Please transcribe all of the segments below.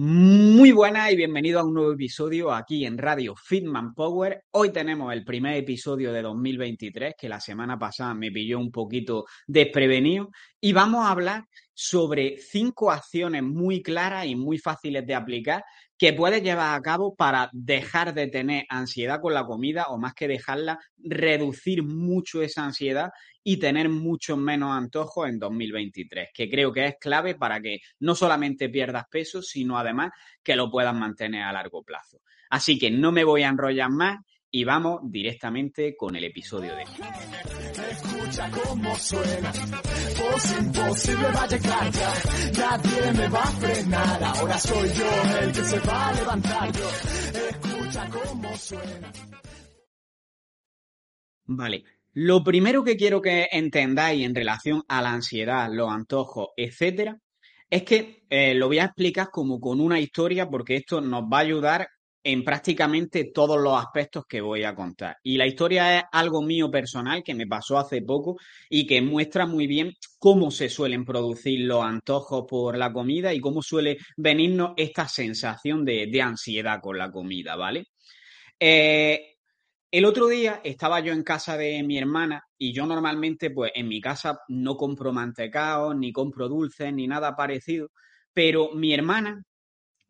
Muy buenas y bienvenido a un nuevo episodio aquí en Radio Fitman Power. Hoy tenemos el primer episodio de 2023 que la semana pasada me pilló un poquito desprevenido y vamos a hablar sobre cinco acciones muy claras y muy fáciles de aplicar que puedes llevar a cabo para dejar de tener ansiedad con la comida o más que dejarla, reducir mucho esa ansiedad y tener mucho menos antojos en 2023, que creo que es clave para que no solamente pierdas peso, sino además que lo puedas mantener a largo plazo. Así que no me voy a enrollar más y vamos directamente con el episodio de. Escucha cómo suena, imposible va a llegar ya, nadie me va a frenar, ahora soy yo el que se va a levantar yo, escucha cómo suena. Vale, lo primero que quiero que entendáis en relación a la ansiedad, los antojos, etcétera, es que eh, lo voy a explicar como con una historia porque esto nos va a ayudar en prácticamente todos los aspectos que voy a contar. Y la historia es algo mío personal que me pasó hace poco y que muestra muy bien cómo se suelen producir los antojos por la comida y cómo suele venirnos esta sensación de, ansiedad con la comida, ¿vale? Eh, el otro día estaba yo en casa de mi hermana y yo normalmente, pues en mi casa no compro mantecaos, ni compro dulces, ni nada parecido, pero mi hermana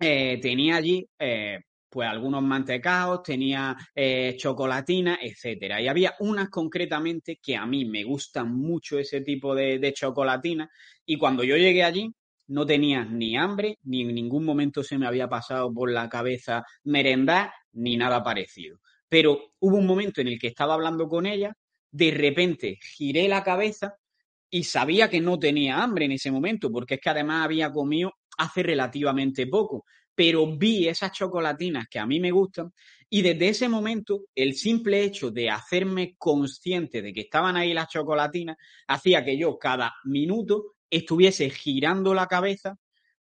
eh, tenía allí eh, pues algunos mantecaos, tenía eh, chocolatina, etcétera. Y había unas concretamente que a mí me gustan mucho ese tipo de, de chocolatina. Y cuando yo llegué allí, no tenía ni hambre, ni en ningún momento se me había pasado por la cabeza merendar, ni nada parecido. Pero hubo un momento en el que estaba hablando con ella, de repente giré la cabeza y sabía que no tenía hambre en ese momento, porque es que además había comido hace relativamente poco pero vi esas chocolatinas que a mí me gustan y desde ese momento el simple hecho de hacerme consciente de que estaban ahí las chocolatinas hacía que yo cada minuto estuviese girando la cabeza,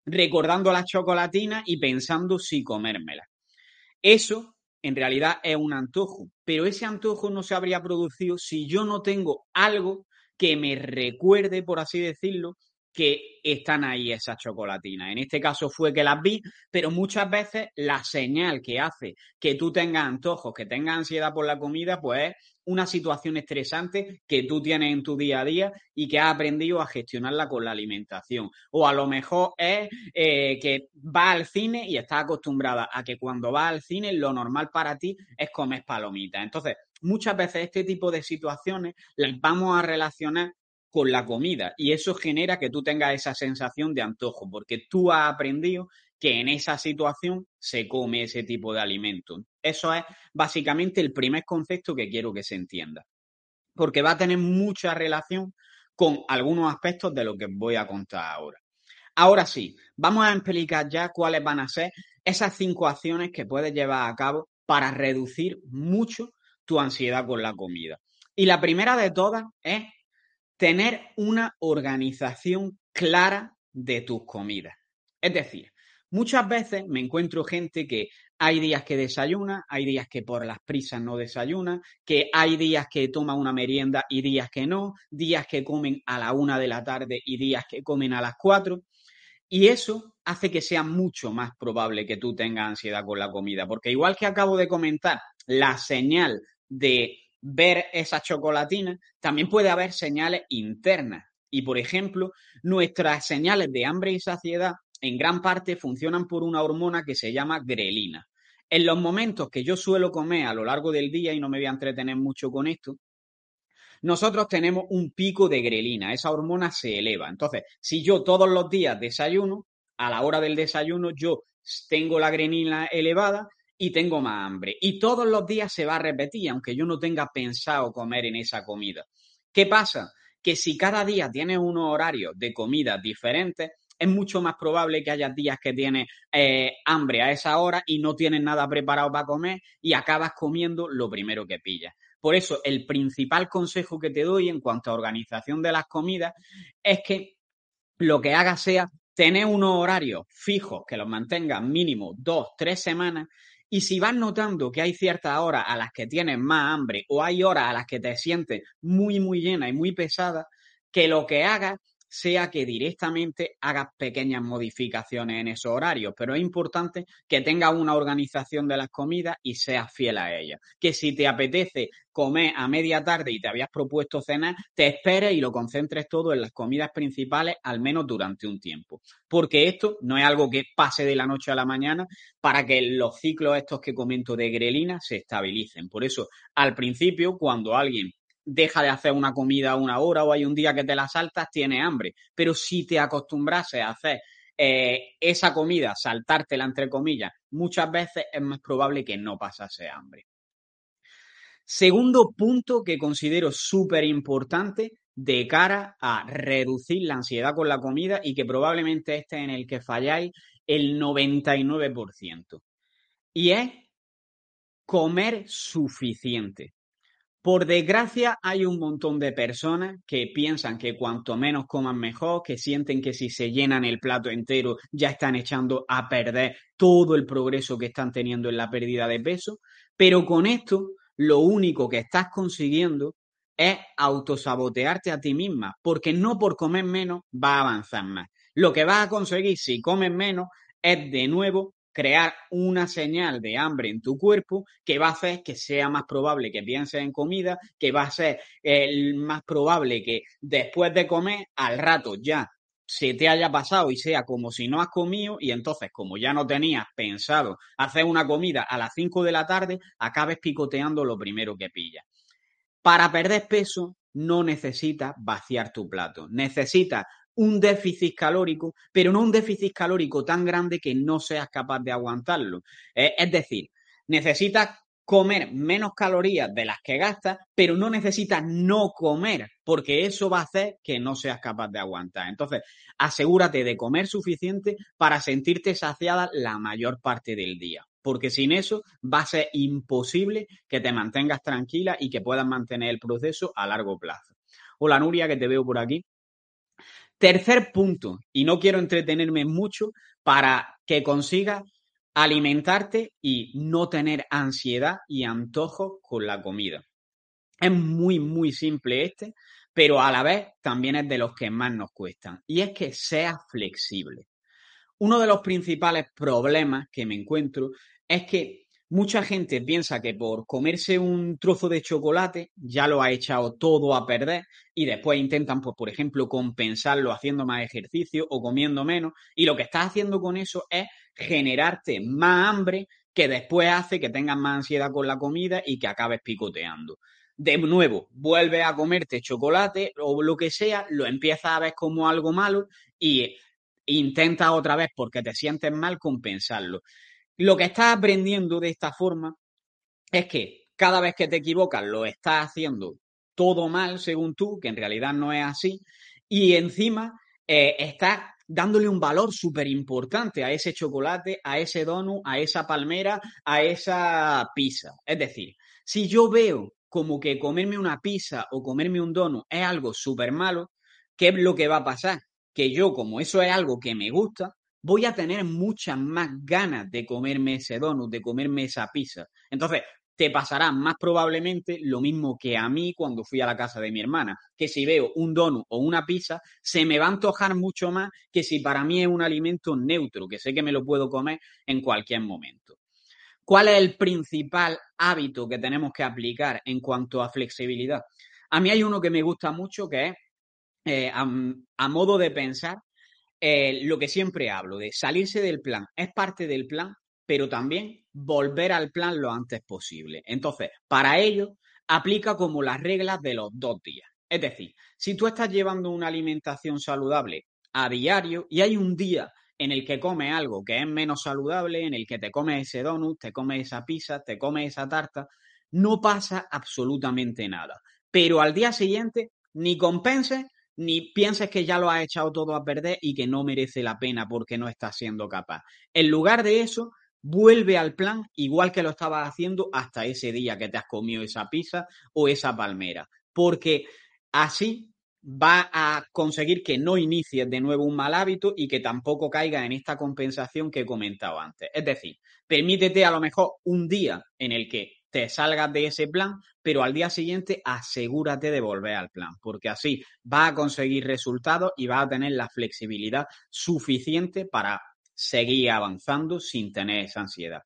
recordando las chocolatinas y pensando si comérmelas. Eso en realidad es un antojo, pero ese antojo no se habría producido si yo no tengo algo que me recuerde, por así decirlo, que están ahí esas chocolatinas. En este caso fue que las vi, pero muchas veces la señal que hace que tú tengas antojos, que tengas ansiedad por la comida, pues es una situación estresante que tú tienes en tu día a día y que has aprendido a gestionarla con la alimentación. O a lo mejor es eh, que vas al cine y estás acostumbrada a que cuando vas al cine lo normal para ti es comer palomitas. Entonces, muchas veces este tipo de situaciones las vamos a relacionar con la comida y eso genera que tú tengas esa sensación de antojo porque tú has aprendido que en esa situación se come ese tipo de alimento. Eso es básicamente el primer concepto que quiero que se entienda, porque va a tener mucha relación con algunos aspectos de lo que voy a contar ahora. Ahora sí, vamos a explicar ya cuáles van a ser esas cinco acciones que puedes llevar a cabo para reducir mucho tu ansiedad con la comida. Y la primera de todas es tener una organización clara de tus comidas. Es decir, muchas veces me encuentro gente que hay días que desayuna, hay días que por las prisas no desayuna, que hay días que toma una merienda y días que no, días que comen a la una de la tarde y días que comen a las cuatro. Y eso hace que sea mucho más probable que tú tengas ansiedad con la comida, porque igual que acabo de comentar, la señal de ver esas chocolatinas, también puede haber señales internas. Y, por ejemplo, nuestras señales de hambre y saciedad en gran parte funcionan por una hormona que se llama grelina. En los momentos que yo suelo comer a lo largo del día, y no me voy a entretener mucho con esto, nosotros tenemos un pico de grelina, esa hormona se eleva. Entonces, si yo todos los días desayuno, a la hora del desayuno yo tengo la grelina elevada, y tengo más hambre. Y todos los días se va a repetir, aunque yo no tenga pensado comer en esa comida. ¿Qué pasa? Que si cada día tienes unos horarios de comida diferentes, es mucho más probable que haya días que tienes eh, hambre a esa hora y no tienes nada preparado para comer y acabas comiendo lo primero que pillas. Por eso, el principal consejo que te doy en cuanto a organización de las comidas es que lo que hagas sea tener unos horarios fijos que los mantengas mínimo dos, tres semanas y si vas notando que hay ciertas horas a las que tienes más hambre o hay horas a las que te sientes muy, muy llena y muy pesada, que lo que hagas sea que directamente hagas pequeñas modificaciones en esos horarios, pero es importante que tengas una organización de las comidas y seas fiel a ellas. Que si te apetece comer a media tarde y te habías propuesto cenar, te esperes y lo concentres todo en las comidas principales, al menos durante un tiempo. Porque esto no es algo que pase de la noche a la mañana para que los ciclos estos que comento de grelina se estabilicen. Por eso, al principio, cuando alguien deja de hacer una comida una hora o hay un día que te la saltas, tienes hambre. Pero si te acostumbrases a hacer eh, esa comida, saltártela entre comillas, muchas veces es más probable que no pasase hambre. Segundo punto que considero súper importante de cara a reducir la ansiedad con la comida y que probablemente este en el que falláis el 99%. Y es comer suficiente. Por desgracia, hay un montón de personas que piensan que cuanto menos coman mejor, que sienten que si se llenan el plato entero ya están echando a perder todo el progreso que están teniendo en la pérdida de peso, pero con esto lo único que estás consiguiendo es autosabotearte a ti misma, porque no por comer menos va a avanzar más. Lo que vas a conseguir si comes menos es de nuevo crear una señal de hambre en tu cuerpo que va a hacer que sea más probable que pienses en comida, que va a ser el más probable que después de comer, al rato ya se te haya pasado y sea como si no has comido y entonces como ya no tenías pensado hacer una comida a las 5 de la tarde, acabes picoteando lo primero que pillas. Para perder peso no necesitas vaciar tu plato, necesitas un déficit calórico, pero no un déficit calórico tan grande que no seas capaz de aguantarlo. Eh, es decir, necesitas comer menos calorías de las que gastas, pero no necesitas no comer, porque eso va a hacer que no seas capaz de aguantar. Entonces, asegúrate de comer suficiente para sentirte saciada la mayor parte del día, porque sin eso va a ser imposible que te mantengas tranquila y que puedas mantener el proceso a largo plazo. Hola Nuria, que te veo por aquí. Tercer punto, y no quiero entretenerme mucho para que consigas alimentarte y no tener ansiedad y antojo con la comida. Es muy, muy simple este, pero a la vez también es de los que más nos cuestan. Y es que seas flexible. Uno de los principales problemas que me encuentro es que Mucha gente piensa que por comerse un trozo de chocolate ya lo ha echado todo a perder y después intentan, pues, por ejemplo, compensarlo haciendo más ejercicio o comiendo menos y lo que estás haciendo con eso es generarte más hambre que después hace que tengas más ansiedad con la comida y que acabes picoteando. De nuevo, vuelves a comerte chocolate o lo que sea, lo empiezas a ver como algo malo y intentas otra vez porque te sientes mal compensarlo. Lo que estás aprendiendo de esta forma es que cada vez que te equivocas lo estás haciendo todo mal según tú, que en realidad no es así, y encima eh, estás dándole un valor súper importante a ese chocolate, a ese donut, a esa palmera, a esa pizza. Es decir, si yo veo como que comerme una pizza o comerme un donut es algo súper malo, ¿qué es lo que va a pasar? Que yo, como eso es algo que me gusta, voy a tener muchas más ganas de comerme ese donut, de comerme esa pizza. Entonces, te pasará más probablemente lo mismo que a mí cuando fui a la casa de mi hermana, que si veo un donut o una pizza, se me va a antojar mucho más que si para mí es un alimento neutro, que sé que me lo puedo comer en cualquier momento. ¿Cuál es el principal hábito que tenemos que aplicar en cuanto a flexibilidad? A mí hay uno que me gusta mucho, que es, eh, a modo de pensar, eh, lo que siempre hablo de salirse del plan es parte del plan, pero también volver al plan lo antes posible. Entonces, para ello, aplica como las reglas de los dos días. Es decir, si tú estás llevando una alimentación saludable a diario y hay un día en el que comes algo que es menos saludable, en el que te comes ese donut, te comes esa pizza, te comes esa tarta, no pasa absolutamente nada. Pero al día siguiente ni compenses ni pienses que ya lo has echado todo a perder y que no merece la pena porque no estás siendo capaz. En lugar de eso, vuelve al plan igual que lo estabas haciendo hasta ese día que te has comido esa pizza o esa palmera, porque así va a conseguir que no inicies de nuevo un mal hábito y que tampoco caiga en esta compensación que he comentado antes. Es decir, permítete a lo mejor un día en el que te salgas de ese plan, pero al día siguiente asegúrate de volver al plan, porque así vas a conseguir resultados y vas a tener la flexibilidad suficiente para seguir avanzando sin tener esa ansiedad.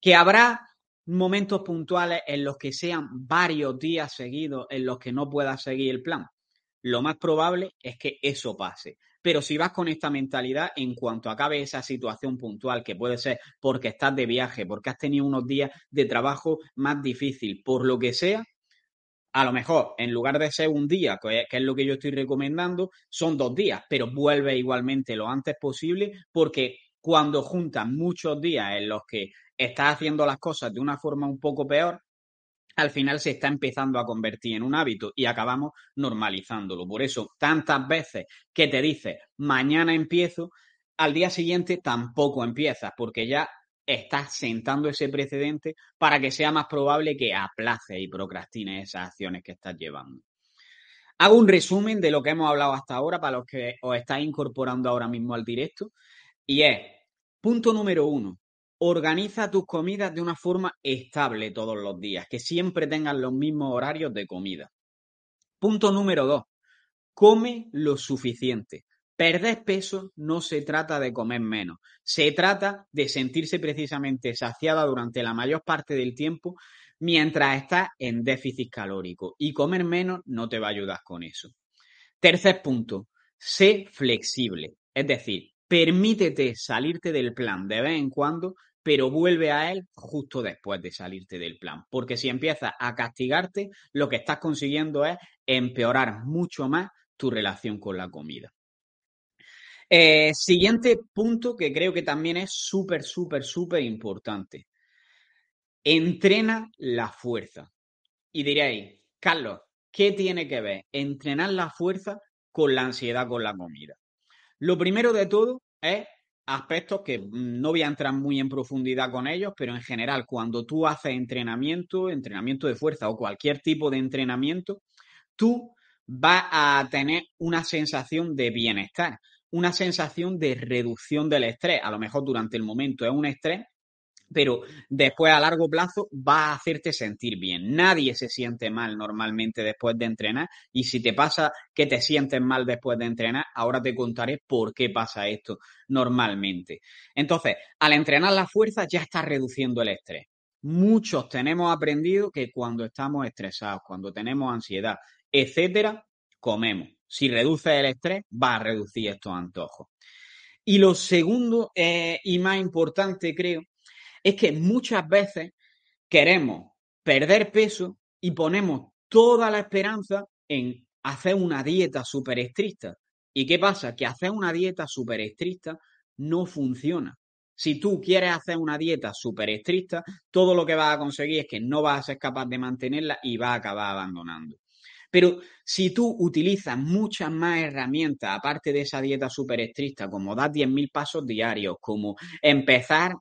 Que habrá momentos puntuales en los que sean varios días seguidos en los que no puedas seguir el plan. Lo más probable es que eso pase. Pero si vas con esta mentalidad, en cuanto acabe esa situación puntual, que puede ser porque estás de viaje, porque has tenido unos días de trabajo más difícil, por lo que sea, a lo mejor en lugar de ser un día, que es lo que yo estoy recomendando, son dos días, pero vuelve igualmente lo antes posible porque cuando juntas muchos días en los que estás haciendo las cosas de una forma un poco peor, al final se está empezando a convertir en un hábito y acabamos normalizándolo. Por eso, tantas veces que te dices, mañana empiezo, al día siguiente tampoco empiezas, porque ya estás sentando ese precedente para que sea más probable que aplaces y procrastines esas acciones que estás llevando. Hago un resumen de lo que hemos hablado hasta ahora para los que os estáis incorporando ahora mismo al directo. Y es, punto número uno, Organiza tus comidas de una forma estable todos los días, que siempre tengan los mismos horarios de comida. Punto número dos. Come lo suficiente. Perder peso no se trata de comer menos, se trata de sentirse precisamente saciada durante la mayor parte del tiempo mientras estás en déficit calórico y comer menos no te va a ayudar con eso. Tercer punto, sé flexible, es decir, permítete salirte del plan de vez en cuando pero vuelve a él justo después de salirte del plan. Porque si empiezas a castigarte, lo que estás consiguiendo es empeorar mucho más tu relación con la comida. Eh, siguiente punto que creo que también es súper, súper, súper importante. Entrena la fuerza. Y diréis, Carlos, ¿qué tiene que ver entrenar la fuerza con la ansiedad con la comida? Lo primero de todo es aspectos que no voy a entrar muy en profundidad con ellos, pero en general, cuando tú haces entrenamiento, entrenamiento de fuerza o cualquier tipo de entrenamiento, tú vas a tener una sensación de bienestar, una sensación de reducción del estrés. A lo mejor durante el momento es un estrés, pero después a largo plazo va a hacerte sentir bien. Nadie se siente mal normalmente después de entrenar y si te pasa que te sientes mal después de entrenar, ahora te contaré por qué pasa esto normalmente. Entonces, al entrenar la fuerza ya estás reduciendo el estrés. Muchos tenemos aprendido que cuando estamos estresados, cuando tenemos ansiedad, etcétera, comemos. Si reduces el estrés, va a reducir estos antojos. Y lo segundo eh, y más importante, creo, es que muchas veces queremos perder peso y ponemos toda la esperanza en hacer una dieta súper estricta. ¿Y qué pasa? Que hacer una dieta súper estricta no funciona. Si tú quieres hacer una dieta súper estricta, todo lo que vas a conseguir es que no vas a ser capaz de mantenerla y vas a acabar abandonando. Pero si tú utilizas muchas más herramientas, aparte de esa dieta súper estricta, como dar 10.000 pasos diarios, como empezar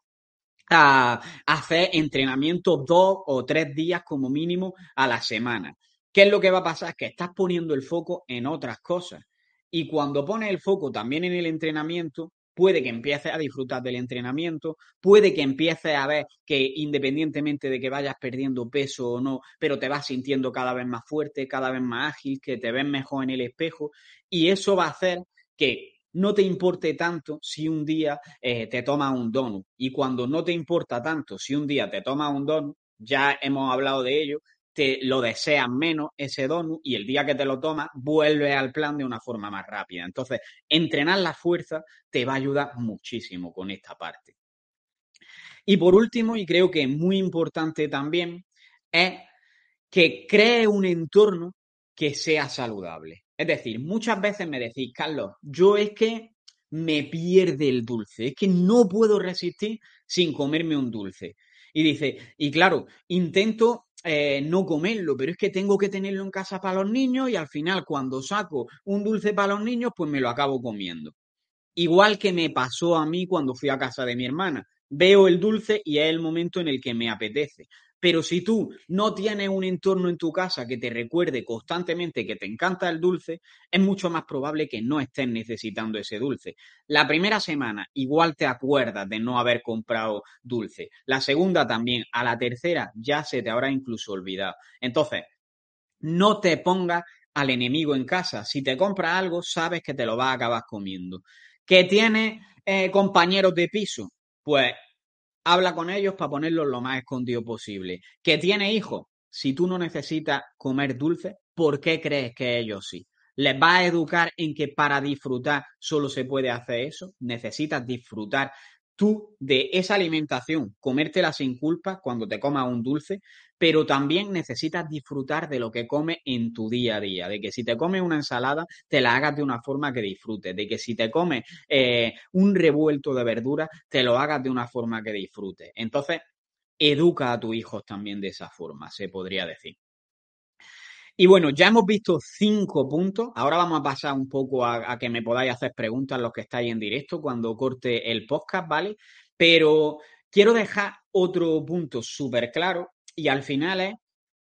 a hacer entrenamiento dos o tres días como mínimo a la semana. ¿Qué es lo que va a pasar? Que estás poniendo el foco en otras cosas. Y cuando pones el foco también en el entrenamiento, puede que empieces a disfrutar del entrenamiento, puede que empieces a ver que independientemente de que vayas perdiendo peso o no, pero te vas sintiendo cada vez más fuerte, cada vez más ágil, que te ves mejor en el espejo. Y eso va a hacer que no te importe tanto si un día eh, te tomas un donut. Y cuando no te importa tanto si un día te tomas un donut, ya hemos hablado de ello, te lo deseas menos ese donut y el día que te lo tomas vuelve al plan de una forma más rápida. Entonces, entrenar la fuerza te va a ayudar muchísimo con esta parte. Y por último, y creo que es muy importante también, es que cree un entorno que sea saludable. Es decir, muchas veces me decís, Carlos, yo es que me pierde el dulce, es que no puedo resistir sin comerme un dulce. Y dice, y claro, intento eh, no comerlo, pero es que tengo que tenerlo en casa para los niños y al final cuando saco un dulce para los niños, pues me lo acabo comiendo. Igual que me pasó a mí cuando fui a casa de mi hermana. Veo el dulce y es el momento en el que me apetece. Pero si tú no tienes un entorno en tu casa que te recuerde constantemente que te encanta el dulce, es mucho más probable que no estés necesitando ese dulce. La primera semana igual te acuerdas de no haber comprado dulce. La segunda también. A la tercera ya se te habrá incluso olvidado. Entonces, no te pongas al enemigo en casa. Si te compras algo, sabes que te lo vas a acabar comiendo. ¿Que tienes eh, compañeros de piso? Pues habla con ellos para ponerlos lo más escondido posible. ¿Que tienes hijos? Si tú no necesitas comer dulce, ¿por qué crees que ellos sí? ¿Les vas a educar en que para disfrutar solo se puede hacer eso? Necesitas disfrutar tú de esa alimentación, comértela sin culpa cuando te comas un dulce, pero también necesitas disfrutar de lo que comes en tu día a día, de que si te comes una ensalada, te la hagas de una forma que disfrutes, de que si te comes eh, un revuelto de verduras, te lo hagas de una forma que disfrutes. Entonces, educa a tus hijos también de esa forma, se podría decir. Y bueno, ya hemos visto cinco puntos. Ahora vamos a pasar un poco a, que me podáis hacer preguntas los que estáis en directo cuando corte el podcast, ¿vale? Pero quiero dejar otro punto súper claro y al final es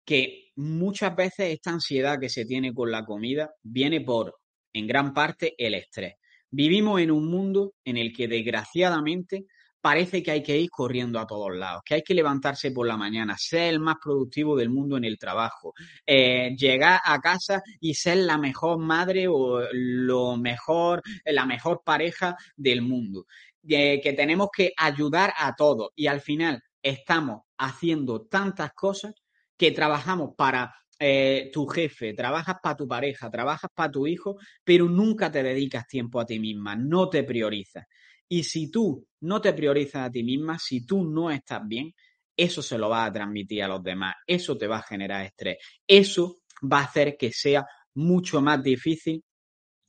que muchas veces esta ansiedad que se tiene con la comida viene por, en gran parte, el estrés. Vivimos en un mundo en el que desgraciadamente parece que hay que ir corriendo a todos lados, que hay que levantarse por la mañana, ser el más productivo del mundo en el trabajo, eh, llegar a casa y ser la mejor madre o lo mejor, la mejor pareja del mundo. que tenemos que ayudar a todos y al final estamos haciendo tantas cosas que trabajamos para eh, tu jefe, trabajas para tu pareja, trabajas para tu hijo, pero nunca te dedicas tiempo a ti misma, no te priorizas. Y si tú no te priorizas a ti misma, si tú no estás bien, eso se lo va a transmitir a los demás, eso te va a generar estrés, eso va a hacer que sea mucho más difícil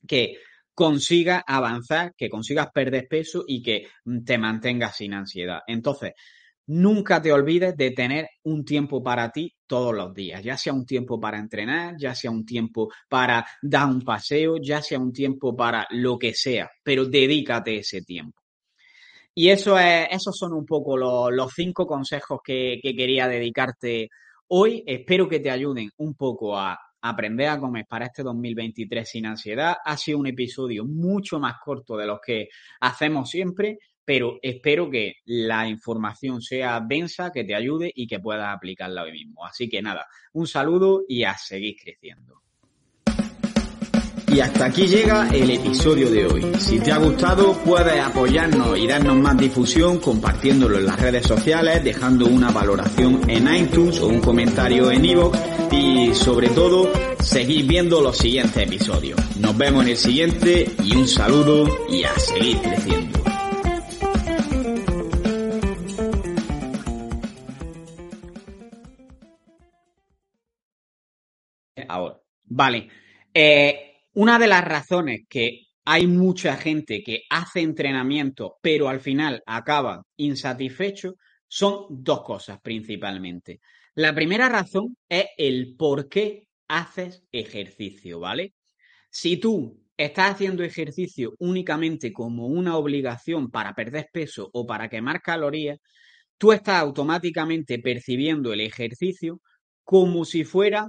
que consigas avanzar, que consigas perder peso y que te mantengas sin ansiedad. Entonces, nunca te olvides de tener un tiempo para ti todos los días, ya sea un tiempo para entrenar, ya sea un tiempo para dar un paseo, ya sea un tiempo para lo que sea, pero dedícate ese tiempo. Y eso es, esos son un poco los, cinco consejos que, que quería dedicarte hoy. Espero que te ayuden un poco a aprender a comer para este 2023 sin ansiedad. Ha sido un episodio mucho más corto de los que hacemos siempre, pero espero que la información sea densa, que te ayude y que puedas aplicarla hoy mismo. Así que nada, un saludo y a seguir creciendo. Y hasta aquí llega el episodio de hoy. Si te ha gustado, puedes apoyarnos y darnos más difusión compartiéndolo en las redes sociales, dejando una valoración en iTunes o un comentario en iVoox y sobre todo, seguir viendo los siguientes episodios. Nos vemos en el siguiente y un saludo y a seguir creciendo. Vale. Eh, una de las razones que hay mucha gente que hace entrenamiento, pero al final acaba insatisfecho, son dos cosas principalmente. La primera razón es el por qué haces ejercicio, ¿vale? Si tú estás haciendo ejercicio únicamente como una obligación para perder peso o para quemar calorías, tú estás automáticamente percibiendo el ejercicio como si fuera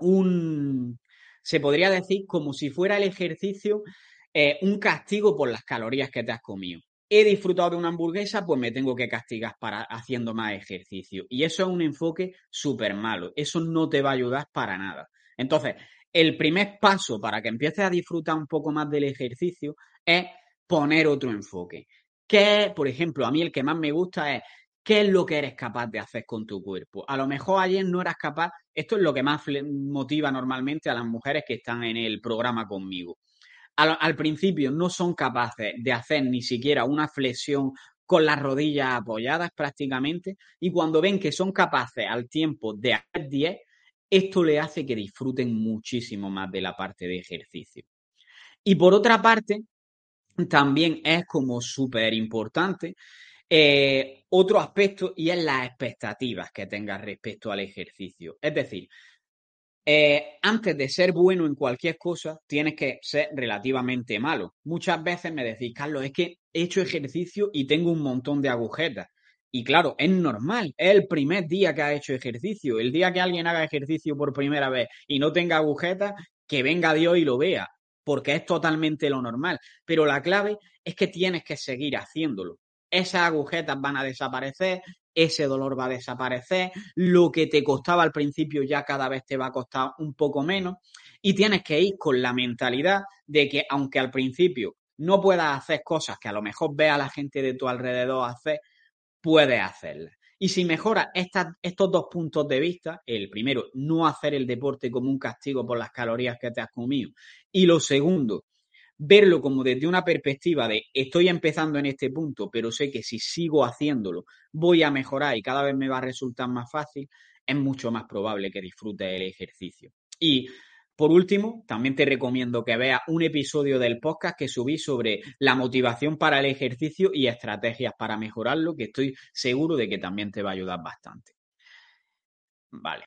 un, se podría decir como si fuera el ejercicio eh, un castigo por las calorías que te has comido. He disfrutado de una hamburguesa, pues me tengo que castigar para haciendo más ejercicio. Y eso es un enfoque súper malo. Eso no te va a ayudar para nada. Entonces, el primer paso para que empieces a disfrutar un poco más del ejercicio es poner otro enfoque. Que, por ejemplo, a mí el que más me gusta es qué es lo que eres capaz de hacer con tu cuerpo. A lo mejor ayer no eras capaz, esto es lo que más motiva normalmente a las mujeres que están en el programa conmigo. Al, principio no son capaces de hacer ni siquiera una flexión con las rodillas apoyadas prácticamente y cuando ven que son capaces al tiempo de hacer 10, esto le hace que disfruten muchísimo más de la parte de ejercicio. Y por otra parte, también es como súper importante eh, otro aspecto y es las expectativas que tengas respecto al ejercicio. Es decir, eh, antes de ser bueno en cualquier cosa, tienes que ser relativamente malo. Muchas veces me decís, Carlos, es que he hecho ejercicio y tengo un montón de agujetas. Y claro, es normal, es el primer día que ha hecho ejercicio. El día que alguien haga ejercicio por primera vez y no tenga agujetas, que venga Dios y lo vea, porque es totalmente lo normal. Pero la clave es que tienes que seguir haciéndolo. Esas agujetas van a desaparecer, ese dolor va a desaparecer, lo que te costaba al principio ya cada vez te va a costar un poco menos y tienes que ir con la mentalidad de que aunque al principio no puedas hacer cosas que a lo mejor vea a la gente de tu alrededor hacer, puedes hacerlas. Y si mejoras estos dos puntos de vista, el primero, no hacer el deporte como un castigo por las calorías que te has comido. Y lo segundo, verlo como desde una perspectiva de estoy empezando en este punto, pero sé que si sigo haciéndolo voy a mejorar y cada vez me va a resultar más fácil, es mucho más probable que disfrutes el ejercicio. Y por último, también te recomiendo que veas un episodio del podcast que subí sobre la motivación para el ejercicio y estrategias para mejorarlo, que estoy seguro de que también te va a ayudar bastante. Vale.